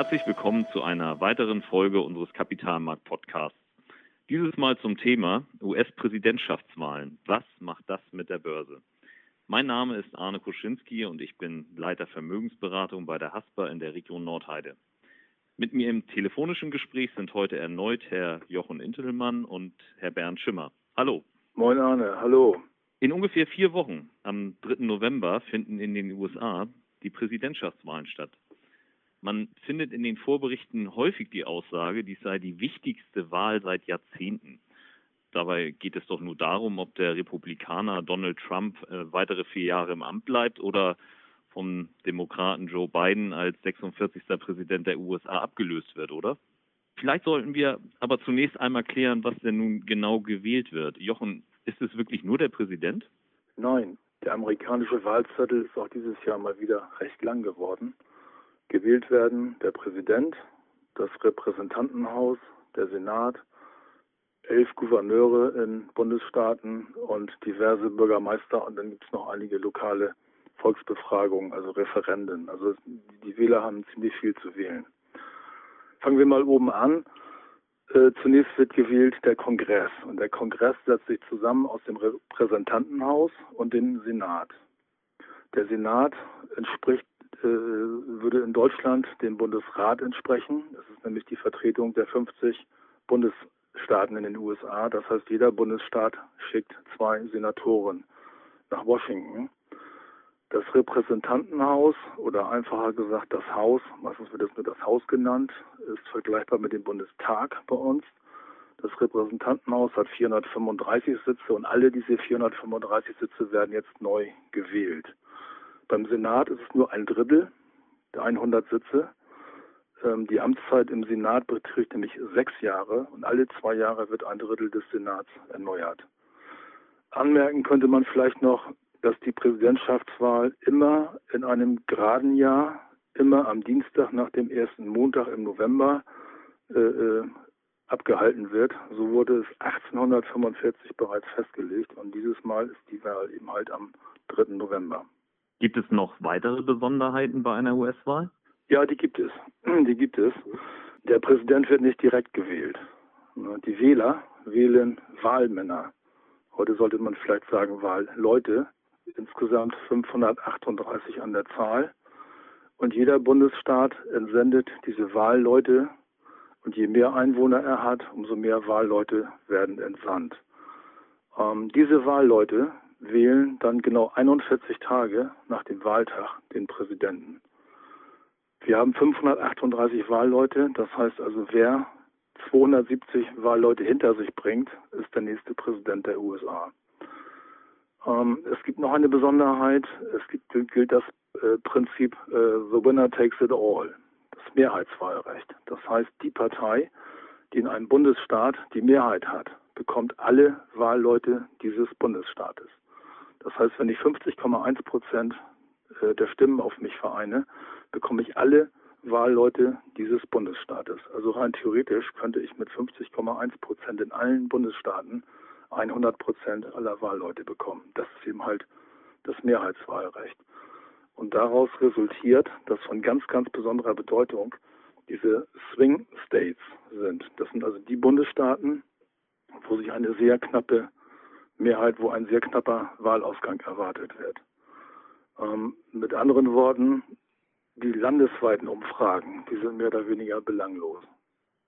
Herzlich willkommen zu einer weiteren Folge unseres Kapitalmarkt-Podcasts. Dieses Mal zum Thema US-Präsidentschaftswahlen. Was macht das mit der Börse? Mein Name ist Arne Kuschinski und ich bin Leiter Vermögensberatung bei der Haspa in der Region Nordheide. Mit mir im telefonischen Gespräch sind heute erneut Herr Jochen Intelmann und Herr Bernd Schimmer. Hallo. Moin Arne, hallo. In ungefähr vier Wochen, am 3. November, finden in den USA die Präsidentschaftswahlen statt. Man findet in den Vorberichten häufig die Aussage, dies sei die wichtigste Wahl seit Jahrzehnten. Dabei geht es doch nur darum, ob der Republikaner Donald Trump äh, weitere vier Jahre im Amt bleibt oder vom Demokraten Joe Biden als 46. Präsident der USA abgelöst wird, oder? Vielleicht sollten wir aber zunächst einmal klären, was denn nun genau gewählt wird. Jochen, ist es wirklich nur der Präsident? Nein, der amerikanische Wahlzettel ist auch dieses Jahr mal wieder recht lang geworden. Gewählt werden der Präsident, das Repräsentantenhaus, der Senat, elf Gouverneure in Bundesstaaten und diverse Bürgermeister und dann gibt es noch einige lokale Volksbefragungen, also Referenden. Also die Wähler haben ziemlich viel zu wählen. Fangen wir mal oben an. Äh, zunächst wird gewählt der Kongress und der Kongress setzt sich zusammen aus dem Repräsentantenhaus und dem Senat. Der Senat entspricht, würde in Deutschland dem Bundesrat entsprechen. Das ist nämlich die Vertretung der 50 Bundesstaaten in den USA. Das heißt, jeder Bundesstaat schickt zwei Senatoren nach Washington. Das Repräsentantenhaus oder einfacher gesagt das Haus, meistens wird es nur das Haus genannt, ist vergleichbar mit dem Bundestag bei uns. Das Repräsentantenhaus hat 435 Sitze und alle diese 435 Sitze werden jetzt neu gewählt. Beim Senat ist es nur ein Drittel der 100 Sitze. Ähm, die Amtszeit im Senat beträgt nämlich sechs Jahre und alle zwei Jahre wird ein Drittel des Senats erneuert. Anmerken könnte man vielleicht noch, dass die Präsidentschaftswahl immer in einem geraden Jahr, immer am Dienstag nach dem ersten Montag im November äh, äh abgehalten wird. So wurde es 1845 bereits festgelegt und dieses Mal ist die Wahl eben halt am 3. November. Gibt es noch weitere Besonderheiten bei einer US-Wahl? Ja, die gibt es. Die gibt es. Der Präsident wird nicht direkt gewählt. Die Wähler wählen Wahlmänner. Heute sollte man vielleicht sagen Wahlleute insgesamt 538 an der Zahl. Und jeder Bundesstaat entsendet diese Wahlleute. Und je mehr Einwohner er hat, umso mehr Wahlleute werden entsandt. Ähm, diese Wahlleute wählen dann genau 41 Tage nach dem Wahltag den Präsidenten. Wir haben 538 Wahlleute, das heißt also, wer 270 Wahlleute hinter sich bringt, ist der nächste Präsident der USA. Ähm, es gibt noch eine Besonderheit. Es gibt, gilt das äh, Prinzip äh, The Winner Takes It All, das Mehrheitswahlrecht. Das heißt, die Partei, die in einem Bundesstaat die Mehrheit hat, bekommt alle Wahlleute dieses Bundesstaates. Das heißt, wenn ich 50,1 Prozent äh, der Stimmen auf mich vereine, bekomme ich alle Wahlleute dieses Bundesstaates. Also rein theoretisch könnte ich mit 50,1 Prozent in allen Bundesstaaten 100 Prozent aller Wahlleute bekommen. Das ist eben halt das Mehrheitswahlrecht. Und daraus resultiert, dass von ganz, ganz besonderer Bedeutung diese Swing States sind. Das sind also die Bundesstaaten, wo sich eine sehr knappe Mehrheit, wo ein sehr knapper Wahlausgang erwartet wird. Ähm, mit anderen Worten, die landesweiten Umfragen, die sind mehr oder weniger belanglos.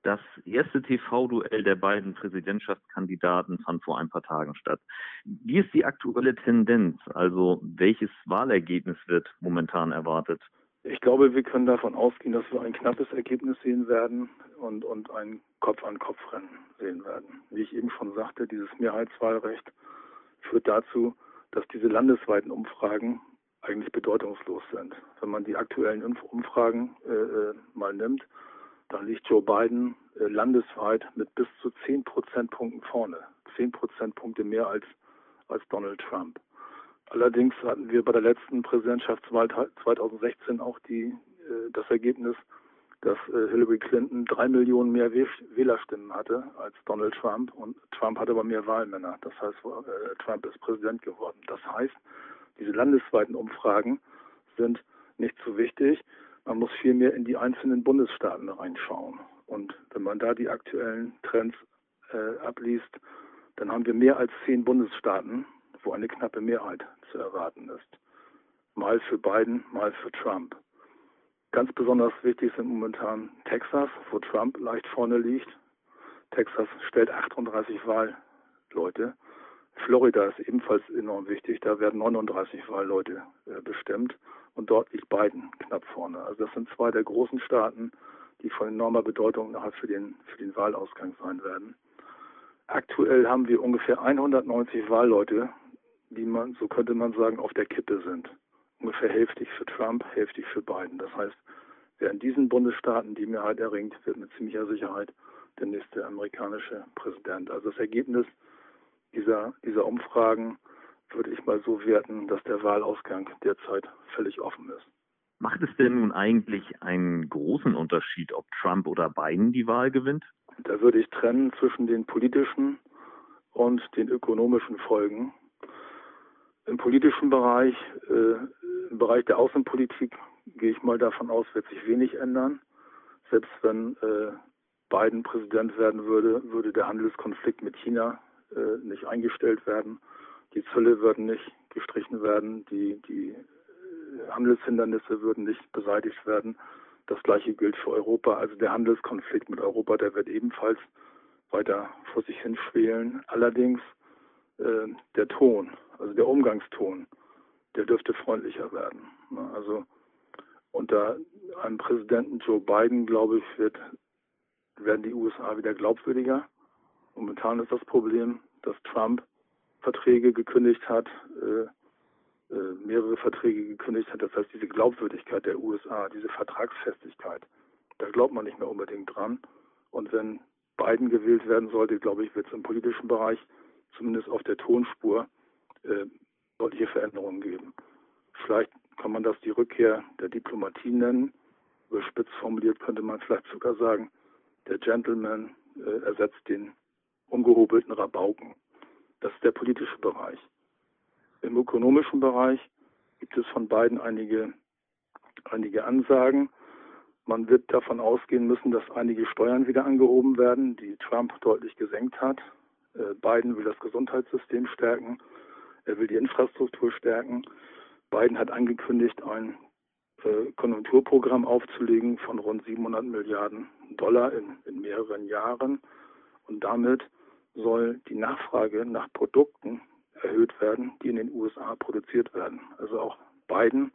Das erste TV-Duell der beiden Präsidentschaftskandidaten fand vor ein paar Tagen statt. Wie ist die aktuelle Tendenz? Also welches Wahlergebnis wird momentan erwartet? Ich glaube, wir können davon ausgehen, dass wir ein knappes Ergebnis sehen werden und, und ein Kopf-an-Kopf-Rennen sehen werden. Wie ich eben schon sagte, dieses Mehrheitswahlrecht führt dazu, dass diese landesweiten Umfragen eigentlich bedeutungslos sind. Wenn man die aktuellen Umfragen äh, äh mal nimmt, da liegt Joe Biden äh, landesweit mit bis zu 10 Prozentpunkten vorne. 10 Prozentpunkte mehr als, als Donald Trump. Allerdings hatten wir bei der letzten Präsidentschaftswahl 2016 auch die, äh, das Ergebnis, dass äh, Hillary Clinton drei Millionen mehr Wählerstimmen hatte als Donald Trump und Trump hatte aber mehr Wahlmänner. Das heißt, äh, Trump ist Präsident geworden. Das heißt, diese landesweiten Umfragen sind nicht so wichtig. Man muss vielmehr in die einzelnen Bundesstaaten reinschauen. Und wenn man da die aktuellen Trends äh, abliest, dann haben wir mehr als zehn Bundesstaaten, wo eine knappe Mehrheit zu erwarten ist. Mal für Biden, mal für Trump. Ganz besonders wichtig sind momentan Texas, wo Trump leicht vorne liegt. Texas stellt 38 Wahlleute. Florida ist ebenfalls enorm wichtig. Da werden 39 Wahlleute äh, bestimmt. Und dort liegt Biden knapp vorne. Also das sind zwei der großen Staaten, die von enormer Bedeutung nachher für den, für den Wahlausgang sein werden. Aktuell haben wir ungefähr 190 Wahlleute, die man, so könnte man sagen, auf der Kippe sind ungefähr hälftig für Trump, hälftig für Biden. Das heißt, wer in diesen Bundesstaaten die Mehrheit erringt, wird mit ziemlicher Sicherheit der nächste amerikanische Präsident. Also das Ergebnis dieser, dieser Umfragen würde ich mal so werten, dass der Wahlausgang derzeit völlig offen ist. Macht es denn nun eigentlich einen großen Unterschied, ob Trump oder Biden die Wahl gewinnt? Da würde ich trennen zwischen den politischen und den ökonomischen Folgen. Im politischen Bereich äh, im Bereich der Außenpolitik gehe ich mal davon aus, wird sich wenig ändern. Selbst wenn äh, Biden Präsident werden würde, würde der Handelskonflikt mit China äh, nicht eingestellt werden. Die Zölle würden nicht gestrichen werden, die, die äh, Handelshindernisse würden nicht beseitigt werden. Das gleiche gilt für Europa. Also der Handelskonflikt mit Europa, der wird ebenfalls weiter vor sich hin schwelen. Allerdings äh, der Ton, also der Umgangston, der dürfte freundlicher werden. Ne? Also unter einem Präsidenten Joe Biden, glaube ich, wird, werden die USA wieder glaubwürdiger. Momentan ist das Problem, dass Trump Verträge gekündigt hat, äh, äh, mehrere Verträge gekündigt hat. Das heißt, diese Glaubwürdigkeit der USA, diese Vertragsfestigkeit, da glaubt man nicht mehr unbedingt dran. Und wenn Biden gewählt werden sollte, glaube ich, wird es im politischen Bereich, zumindest auf der Tonspur, äh, deutliche Veränderungen geben. Vielleicht kann man das die Rückkehr der Diplomatie nennen. Überspitzt formuliert könnte man vielleicht sogar sagen, der Gentleman äh, ersetzt den ungehobelten Rabauken. Das ist der politische Bereich. Im ökonomischen Bereich gibt es von beiden einige, einige Ansagen. Man wird davon ausgehen müssen, dass einige Steuern wieder angehoben werden, die Trump deutlich gesenkt hat. Äh, Biden will das Gesundheitssystem stärken. Er will die Infrastruktur stärken. Biden hat angekündigt, ein äh, Konjunkturprogramm aufzulegen von rund 700 Milliarden Dollar in, in mehreren Jahren. Und damit soll die Nachfrage nach Produkten erhöht werden, die in den USA produziert werden. Also auch Biden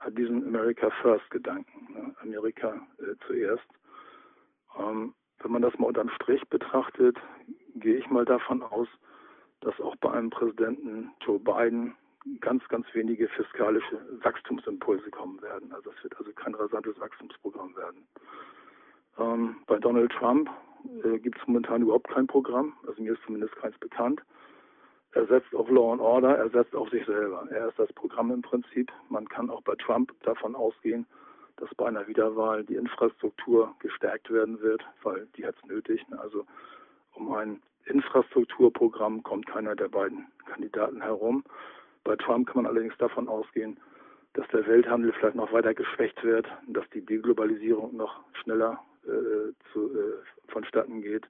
hat diesen America First Gedanken, ne? Amerika äh, zuerst. Ähm, wenn man das mal unterm Strich betrachtet, gehe ich mal davon aus, dass auch bei einem Präsidenten Joe Biden ganz, ganz wenige fiskalische Wachstumsimpulse kommen werden. Also es wird also kein rasantes Wachstumsprogramm werden. Ähm, bei Donald Trump äh, gibt es momentan überhaupt kein Programm, also mir ist zumindest keins bekannt. Er setzt auf Law and Order, er setzt auf sich selber. Er ist das Programm im Prinzip. Man kann auch bei Trump davon ausgehen, dass bei einer Wiederwahl die Infrastruktur gestärkt werden wird, weil die hat es nötig. Also um ein Infrastrukturprogramm kommt keiner der beiden Kandidaten herum. Bei Trump kann man allerdings davon ausgehen, dass der Welthandel vielleicht noch weiter geschwächt wird, dass die Deglobalisierung noch schneller äh, zu, äh, vonstatten geht.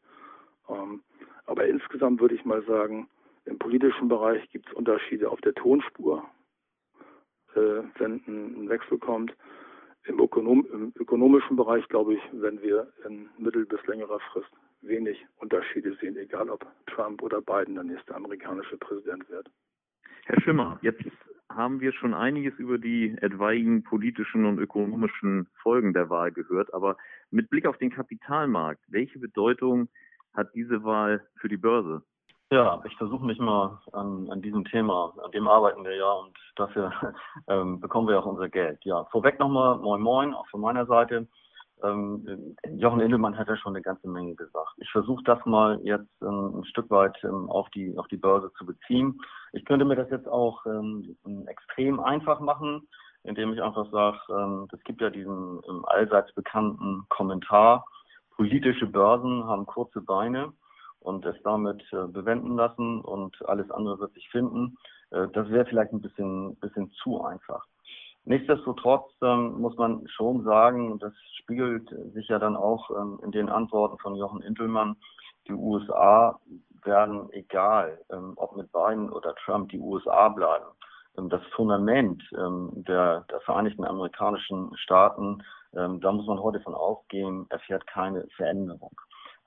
Ähm, aber insgesamt würde ich mal sagen, im politischen Bereich gibt es Unterschiede auf der Tonspur, äh, wenn ein Wechsel kommt. Im, Ökonom Im, ökonomischen Bereich, glaube ich, wenn wir in mittel- bis längerer Frist wenig Unterschiede sehen, egal ob Trump oder Biden der nächste amerikanische Präsident wird. Herr Schimmer, jetzt haben wir schon einiges über die etwaigen politischen und ökonomischen Folgen der Wahl gehört, aber mit Blick auf den Kapitalmarkt, welche Bedeutung hat diese Wahl für die Börse? Ja, ich versuche mich mal an, an diesem Thema, an dem arbeiten wir ja und dafür ähm, bekommen wir auch unser Geld. Ja, vorweg nochmal Moin Moin, auch von meiner Seite. Ähm, Jochen Indelmann hat ja schon eine ganze Menge gesagt. Ich versuche das mal jetzt ähm, ein Stück weit ähm, auf, die, auf die Börse zu beziehen. Ich könnte mir das jetzt auch ähm, extrem einfach machen, indem ich einfach sage, ähm, es gibt ja diesen allseits bekannten Kommentar, politische Börsen haben kurze Beine und es damit äh, bewenden lassen und alles andere wird sich finden. Äh, das wäre vielleicht ein bisschen, bisschen zu einfach. Nichtsdestotrotz ähm, muss man schon sagen, das spiegelt sich ja dann auch ähm, in den Antworten von Jochen Intelmann, die USA werden, egal ähm, ob mit Biden oder Trump, die USA bleiben. Ähm, das Fundament ähm, der, der Vereinigten Amerikanischen Staaten, ähm, da muss man heute von ausgehen, erfährt keine Veränderung.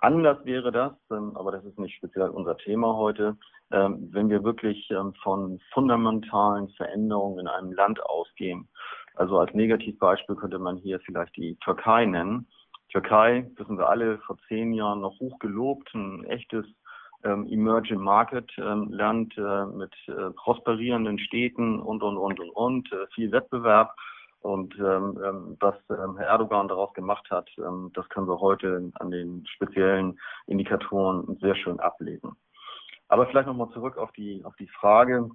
Anders wäre das, aber das ist nicht speziell unser Thema heute, wenn wir wirklich von fundamentalen Veränderungen in einem Land ausgehen. Also als Negativbeispiel könnte man hier vielleicht die Türkei nennen. Türkei, wissen wir alle, vor zehn Jahren noch hoch gelobt, ein echtes ähm, Emerging Market ähm, Land äh, mit äh, prosperierenden Städten und, und, und, und, und, äh, viel Wettbewerb. Und ähm, ähm, was ähm, Herr Erdogan daraus gemacht hat, ähm, das können wir heute an den speziellen Indikatoren sehr schön ablesen. Aber vielleicht nochmal zurück auf die, auf die Frage.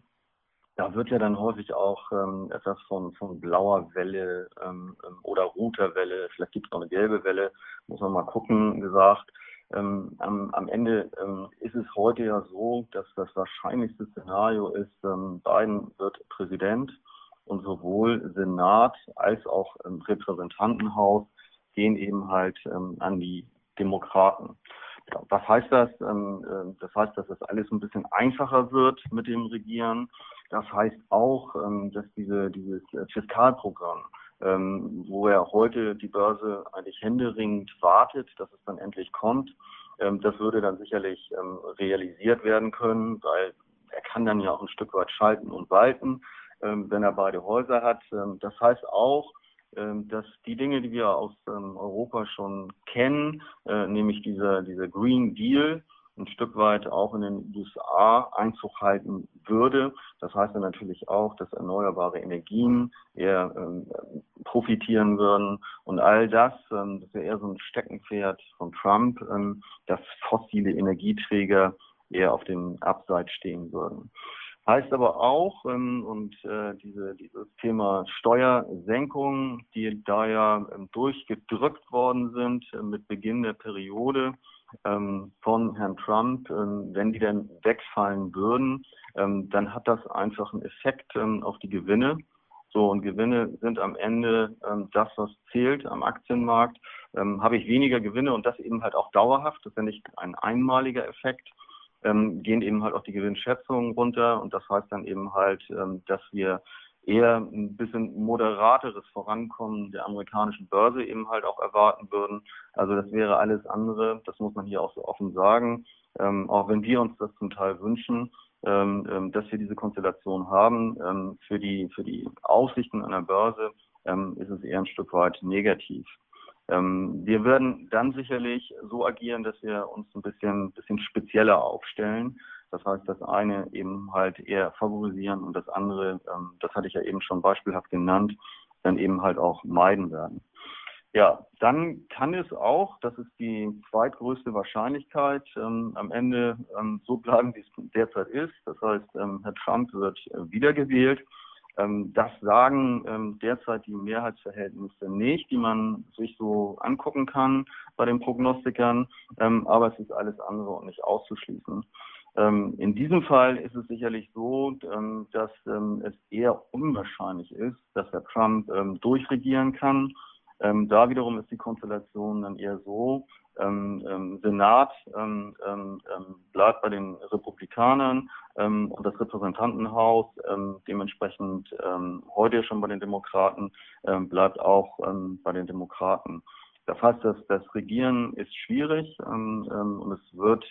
Da wird ja dann häufig auch ähm, etwas von, von blauer Welle ähm, ähm oder roter Welle, vielleicht gibt es noch eine gelbe Welle, muss man mal gucken, gesagt. Ähm, am, am, Ende ähm, ist es heute ja so, dass das wahrscheinlichste Szenario ist, ähm, Biden wird Präsident und sowohl Senat als auch ähm, Repräsentantenhaus gehen eben halt ähm, an die Demokraten. Was heißt das? Ähm, äh, das heißt, dass das alles ein bisschen einfacher wird mit dem Regieren. Das heißt auch, dass diese, dieses Fiskalprogramm ähm, wo ja heute die Börse eigentlich händeringend wartet, dass es dann endlich kommt. Ähm, das würde dann sicherlich ähm, realisiert werden können, weil er kann dann ja auch ein Stück weit schalten und walten, ähm, wenn er beide Häuser hat. Ähm, das heißt auch, ähm, dass die Dinge, die wir aus Europa schon kennen, äh, nämlich dieser, dieser Green Deal, ein Stück weit auch in den USA Einzug halten würde. Das heißt dann natürlich auch, dass erneuerbare Energien eher ähm, profitieren würden und all das, ähm, das wäre eher so ein Steckenpferd von Trump, ähm, dass fossile Energieträger eher auf dem Abseits stehen würden. Heißt aber auch, ähm, und äh, diese, dieses Thema Steuersenkung, die da ja ähm, durchgedrückt worden sind äh, mit Beginn der Periode, ähm, von Herrn Trump, ähm, wenn die denn wegfallen würden, ähm, dann hat das einfach einen Effekt ähm, auf die Gewinne. So, und Gewinne sind am Ende das, was zählt am Aktienmarkt. Habe ich weniger Gewinne und das eben halt auch dauerhaft, das ist ja nicht ein einmaliger Effekt, gehen eben halt auch die Gewinnschätzungen runter und das heißt dann eben halt, dass wir eher ein bisschen moderateres Vorankommen der amerikanischen Börse eben halt auch erwarten würden. Also das wäre alles andere, das muss man hier auch so offen sagen, ähm, auch wenn wir uns das zum Teil wünschen, ähm, ähm, dass wir diese Konstellation haben. Ähm, für, die, für die Aussichten an der Börse ähm, ist es eher ein Stück weit negativ. Ähm, wir werden dann sicherlich so agieren, dass wir uns ein bisschen, bisschen spezieller aufstellen. Das heißt, das eine eben halt eher favorisieren und das andere, ähm, das hatte ich ja eben schon beispielhaft genannt, dann eben halt auch meiden werden. Ja, dann kann es auch, das ist die zweitgrößte Wahrscheinlichkeit, ähm, am Ende ähm, so bleiben, wie es derzeit ist. Das heißt, ähm, Herr Trump wird äh, wiedergewählt. Ähm, das sagen ähm, derzeit die Mehrheitsverhältnisse nicht, die man sich so angucken kann bei den Prognostikern. Ähm, aber es ist alles andere und nicht auszuschließen. In diesem Fall ist es sicherlich so, dass es eher unwahrscheinlich ist, dass Herr Trump durchregieren kann. da wiederum ist die Konstellation dann eher so, Senat bleibt bei den Republikanern und das Repräsentantenhaus dementsprechend heute schon bei den Demokraten bleibt auch bei den Demokraten. Das heißt, dass das Regieren ist schwierig und es wird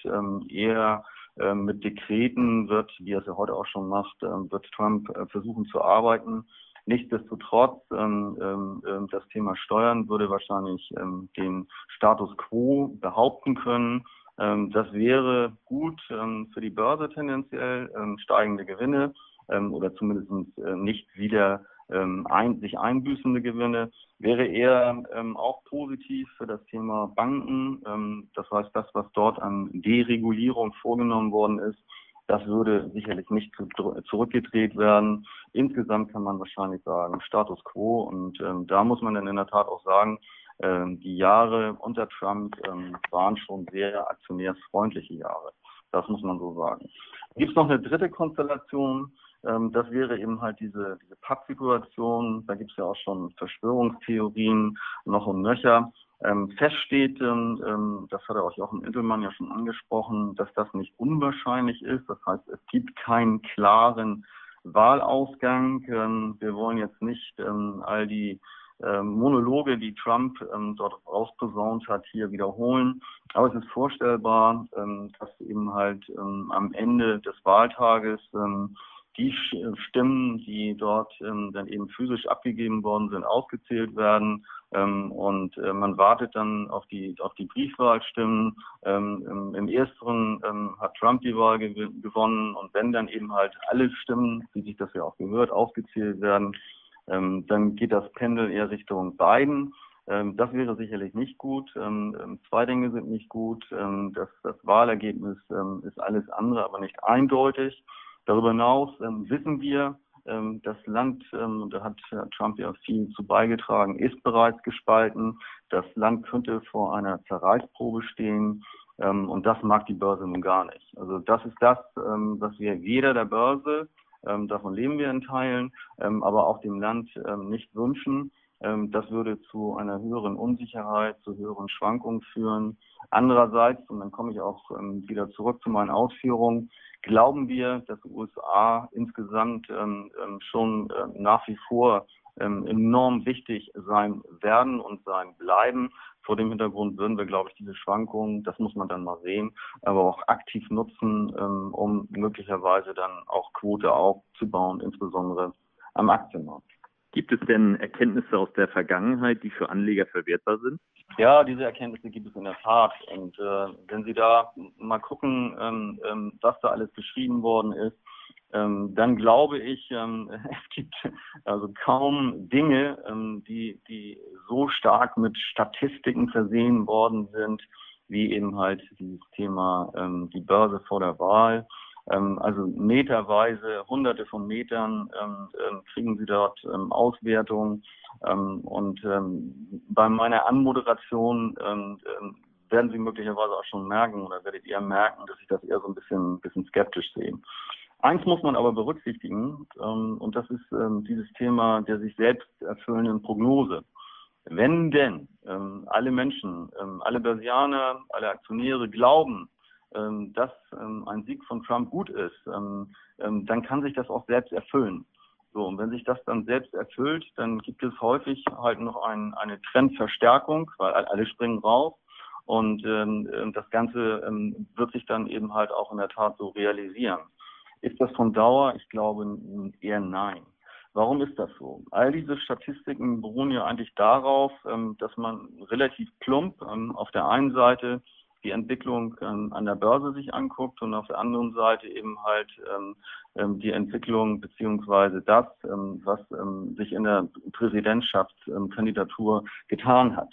eher ähm, mit Dekreten wird, wie er es ja heute auch schon macht, ähm, wird Trump äh, versuchen zu arbeiten. Nichtsdestotrotz, ähm, das Thema Steuern würde wahrscheinlich den Status quo behaupten können. das wäre gut für die Börse tendenziell, steigende Gewinne oder zumindest äh, nicht wieder ähm, ein, sich einbüßende Gewinne, wäre eher ähm, auch positiv für das Thema Banken. Ähm, das heißt, das, was dort an Deregulierung vorgenommen worden ist, das würde sicherlich nicht zu, zurückgedreht werden. Insgesamt kann man wahrscheinlich sagen, Status quo. Und ähm, da muss man dann in der Tat auch sagen, ähm, die Jahre unter Trump ähm, waren schon sehr aktionärsfreundliche Jahre. Das muss man so sagen. Gibt es noch eine dritte Konstellation? Ähm, das wäre eben halt diese, diese Papp-Situation. Da gibt es ja auch schon Verschwörungstheorien noch und nöcher. Ähm, fest steht, ähm, das hat er auch Jochen Intelmann ja schon angesprochen, dass das nicht unwahrscheinlich ist. Das heißt, es gibt keinen klaren Wahlausgang. Ähm, wir wollen jetzt nicht ähm, all die ähm, Monologe, die Trump ähm, dort rausposaunt hat, hier wiederholen. Aber es ist vorstellbar, ähm, dass eben halt am Ende des Wahltages die Stimmen, die dort ähm, dann eben physisch abgegeben worden sind, ausgezählt werden. Ähm, und äh, man wartet dann auf die, auf die Briefwahlstimmen. Ähm, im, Im ersteren ähm, hat Trump die Wahl gew gewonnen. Und wenn dann eben halt alle Stimmen, wie sich das ja auch gehört, aufgezählt werden, ähm, dann geht das Pendel eher Richtung Biden. Ähm, das wäre sicherlich nicht gut. Zwei Dinge sind nicht gut. das, das Wahlergebnis ist alles andere, aber nicht eindeutig. Darüber hinaus wissen wir, das Land, und da hat Trump ja viel zu beigetragen, ist bereits gespalten. Das Land könnte vor einer Zerreißprobe stehen. und das mag die Börse nun gar nicht. Also das ist das, was wir weder der Börse ähm, davon leben wir in Teilen, ähm, aber auch dem Land ähm, nicht wünschen. Ähm, das würde zu einer höheren Unsicherheit, zu höheren Schwankungen führen. Andererseits, und dann komme ich auch ähm, wieder zurück zu meinen Ausführungen, glauben wir, dass die USA insgesamt ähm, schon nach wie vor enorm wichtig sein werden und sein bleiben. Vor dem Hintergrund würden wir, glaube ich, diese Schwankungen, das muss man dann mal sehen, aber auch aktiv nutzen, um möglicherweise dann auch Quote aufzubauen, insbesondere am Aktienmarkt. Gibt es denn Erkenntnisse aus der Vergangenheit, die für Anleger verwertbar sind? Ja, diese Erkenntnisse gibt es in der Tat. Und äh, wenn Sie da mal gucken, ähm, ähm, was da alles geschrieben worden ist, ähm, dann glaube ich, ähm, es gibt also kaum Dinge, ähm, die, die so stark mit Statistiken versehen worden sind, wie eben halt dieses Thema ähm, die Börse vor der Wahl. Ähm, also meterweise, hunderte von Metern ähm, ähm kriegen sie dort Auswertungen. Und bei meiner Anmoderation werden Sie möglicherweise auch schon merken oder werdet ihr merken, dass ich das eher so ein bisschen, bisschen skeptisch sehe. Eins muss man aber berücksichtigen, und das ist dieses Thema der sich selbst erfüllenden Prognose. Wenn denn alle Menschen, alle Börsianer, alle Aktionäre glauben, dass ähm, ein Sieg von Trump gut ist, dann kann sich das auch selbst erfüllen. So, und wenn sich das dann selbst erfüllt, dann gibt es häufig halt noch ein, eine Trendverstärkung, weil alle springen raus. Und ähm, das Ganze ähm, wird sich dann eben halt auch in der Tat so realisieren. Ist das von Dauer? Ich glaube eher nein. Warum ist das so? All diese Statistiken beruhen ja eigentlich darauf, ähm, dass man relativ plump ähm, auf der einen Seite die Entwicklung ähm, an der Börse sich anguckt und auf der anderen Seite eben halt die Entwicklung beziehungsweise das, was sich in der Präsidentschaftskandidatur getan hat.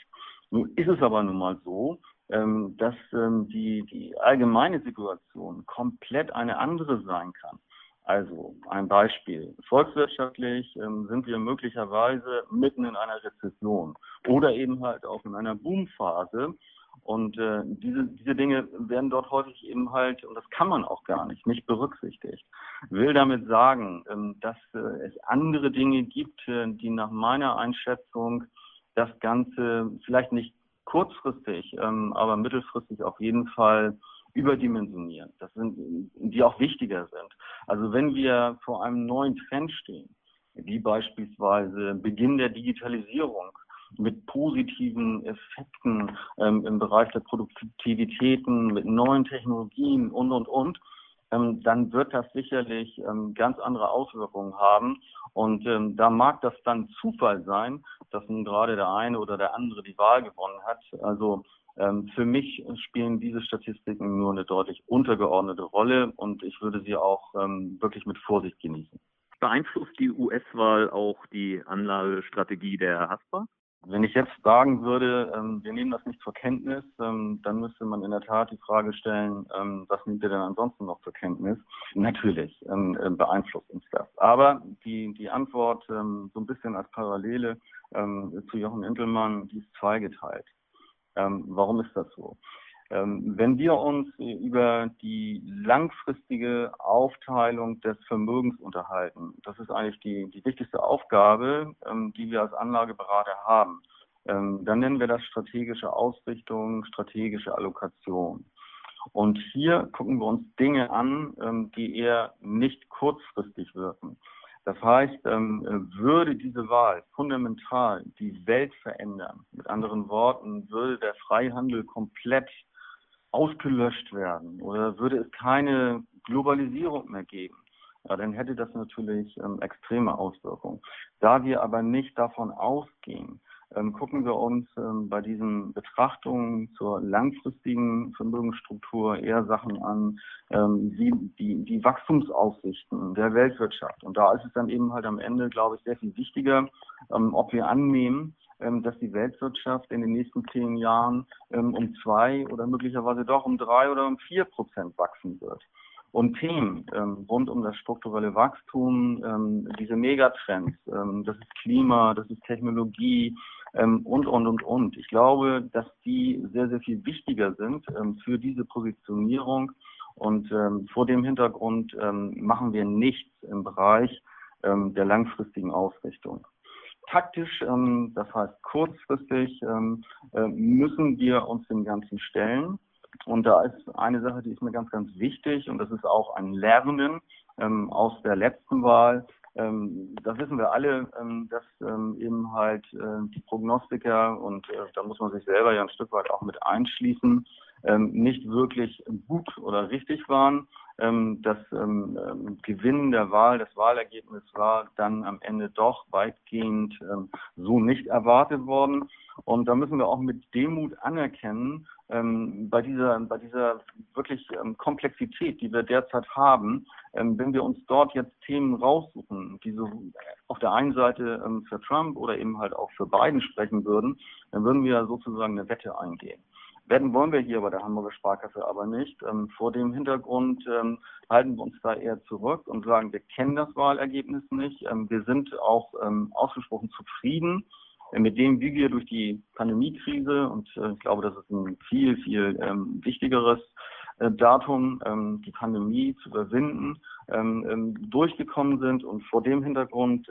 Nun ist es aber nun mal so, ähm, dass ähm, die, die allgemeine Situation komplett eine andere sein kann. Also ein Beispiel. Volkswirtschaftlich ähm, sind wir möglicherweise mitten in einer Rezession oder eben halt auch in einer Boomphase. Und äh, diese, diese Dinge werden dort häufig eben halt, und das kann man auch gar nicht, nicht berücksichtigt. Will damit sagen, ähm, dass äh, es andere Dinge gibt, äh, die nach meiner Einschätzung das Ganze vielleicht nicht kurzfristig, ähm, aber mittelfristig auf jeden Fall überdimensionieren. Das sind, die auch wichtiger sind. Also wenn wir vor einem neuen Trend stehen, wie beispielsweise Beginn der Digitalisierung mit positiven Effekten ähm, im Bereich der Produktivitäten, mit neuen Technologien und, und, und, ähm, dann wird das sicherlich ähm, ganz andere Auswirkungen haben. Und ähm, da mag das dann Zufall sein, dass nun gerade der eine oder der andere die Wahl gewonnen hat. Also ähm, für mich spielen diese Statistiken nur eine deutlich untergeordnete Rolle und ich würde sie auch ähm, wirklich mit Vorsicht genießen. Beeinflusst die US-Wahl auch die Anlagestrategie der Haspa? Wenn ich jetzt sagen würde, ähm, wir nehmen das nicht zur Kenntnis, ähm, dann müsste man in der Tat die Frage stellen, ähm, was nimmt ihr denn ansonsten noch zur Kenntnis? Natürlich ähm, äh, beeinflusst uns das. Aber die, die Antwort ähm, so ein bisschen als Parallele ähm, zu Jochen Intelmann, die ist zweigeteilt. warum ist das so? Ähm, wenn wir uns über die langfristige Aufteilung des Vermögens unterhalten, das ist eigentlich die, die wichtigste Aufgabe, ähm, die wir als Anlageberater haben, ähm, dann nennen wir das strategische Ausrichtung, strategische Allokation. Und hier gucken wir uns Dinge an, die eher nicht kurzfristig wirken. Das heißt, würde diese Wahl fundamental die Welt verändern, mit anderen Worten, würde der Freihandel komplett ausgelöscht werden oder würde es keine Globalisierung mehr geben, ja, dann hätte das natürlich ähm, extreme Auswirkungen. Da wir aber nicht davon ausgehen, ähm, gucken wir uns ähm, bei diesen Betrachtungen zur langfristigen Vermögensstruktur eher Sachen an, ähm, wie die, die Wachstumsaussichten der Weltwirtschaft. Und da ist es dann eben halt am Ende, glaube ich, sehr viel wichtiger, ähm, ob wir annehmen, dass die Weltwirtschaft in den nächsten zehn Jahren ähm, um zwei oder möglicherweise doch um drei oder um vier Prozent wachsen wird. Und Themen ähm, rund um das strukturelle Wachstum, diese Megatrends, das ist Klima, das ist Technologie und, und, und, und. Ich glaube, dass die sehr, sehr viel wichtiger sind für diese Positionierung. Und vor dem Hintergrund machen wir nichts im Bereich der langfristigen Ausrichtung taktisch, ähm, das heißt kurzfristig, ähm, äh, müssen wir uns dem Ganzen stellen. Und da ist eine Sache, die ist mir ganz, ganz wichtig und das ist auch ein Lernen ähm, aus der letzten Wahl. Ähm, das wissen wir alle, ähm, dass ähm, eben halt äh, die Prognostiker und äh, da muss man sich selber ja ein Stück weit auch mit einschließen, ähm, nicht wirklich gut oder richtig waren. Ähm, das ähm, ähm, Gewinnen der Wahl, das Wahlergebnis war dann am Ende doch weitgehend so nicht erwartet worden. Und da müssen wir auch mit Demut anerkennen, ähm, bei dieser, bei dieser wirklich ähm, Komplexität, die wir derzeit haben, ähm, wenn wir uns dort jetzt Themen raussuchen, die so auf der einen Seite für Trump oder eben halt auch für Biden sprechen würden, dann würden wir sozusagen eine Wette eingehen. Werden wollen wir hier bei der Hamburger Sparkasse aber nicht. Ähm, vor dem Hintergrund ähm, halten wir uns da eher zurück und sagen, wir kennen das Wahlergebnis nicht. Ähm, wir sind auch ähm, ausgesprochen zufrieden äh, mit dem, wie wir durch die Pandemiekrise, und äh, ich glaube, das ist ein viel, viel ähm, wichtigeres äh, Datum, ähm, die Pandemie zu überwinden, durchgekommen sind. Und vor dem Hintergrund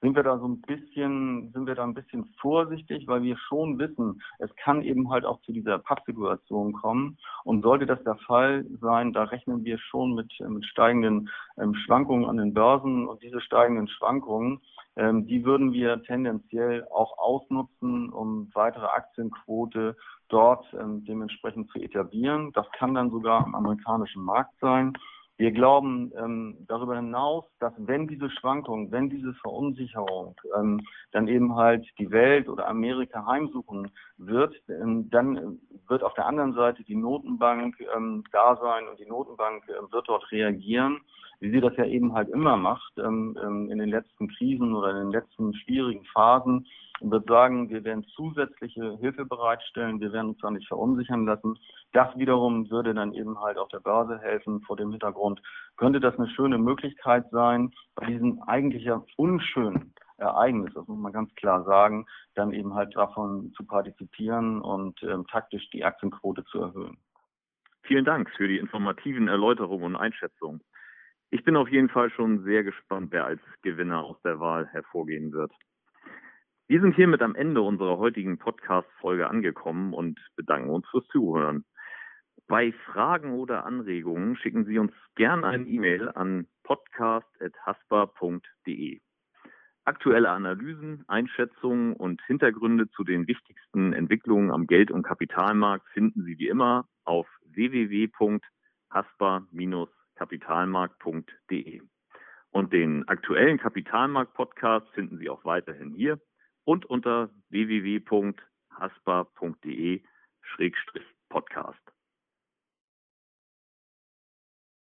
sind wir da so ein bisschen, sind wir da ein bisschen vorsichtig, weil wir schon wissen, es kann eben halt auch zu dieser Pappsituation kommen. Und sollte das der Fall sein, da rechnen wir schon mit, mit steigenden ähm, Schwankungen an den Börsen und diese steigenden Schwankungen, ähm, die würden wir tendenziell auch ausnutzen, um weitere Aktienquote dort ähm, dementsprechend zu etablieren. Das kann dann sogar am amerikanischen Markt sein. Wir glauben ähm, darüber hinaus, dass wenn diese Schwankung, wenn diese Verunsicherung ähm, dann eben halt die Welt oder Amerika heimsuchen wird, ähm, dann wird auf der anderen Seite die Notenbank ähm, da sein und die Notenbank äh, wird dort reagieren, wie sie das ja eben halt immer macht ähm, ähm, in den letzten Krisen oder in den letzten schwierigen Phasen und wird sagen, wir werden zusätzliche Hilfe bereitstellen, wir werden uns da nicht verunsichern lassen. Das wiederum würde dann eben halt auf der Börse helfen. Vor dem Hintergrund könnte das eine schöne Möglichkeit sein, bei diesem eigentlich ja unschönen Ereignis, das muss man ganz klar sagen, dann eben halt davon zu partizipieren und ähm, taktisch die Aktienquote zu erhöhen. Vielen Dank für die informativen Erläuterungen und Einschätzungen. Ich bin auf jeden Fall schon sehr gespannt, wer als Gewinner aus der Wahl hervorgehen wird. Wir sind hiermit am Ende unserer heutigen Podcast-Folge angekommen und bedanken uns fürs Zuhören. Bei Fragen oder Anregungen schicken Sie uns gern eine E-Mail an podcast.haspa.de. Aktuelle Analysen, Einschätzungen und Hintergründe zu den wichtigsten Entwicklungen am Geld- und Kapitalmarkt finden Sie wie immer auf www.haspa-kapitalmarkt.de. Und den aktuellen Kapitalmarkt-Podcast finden Sie auch weiterhin hier und unter www.haspa.de-podcast.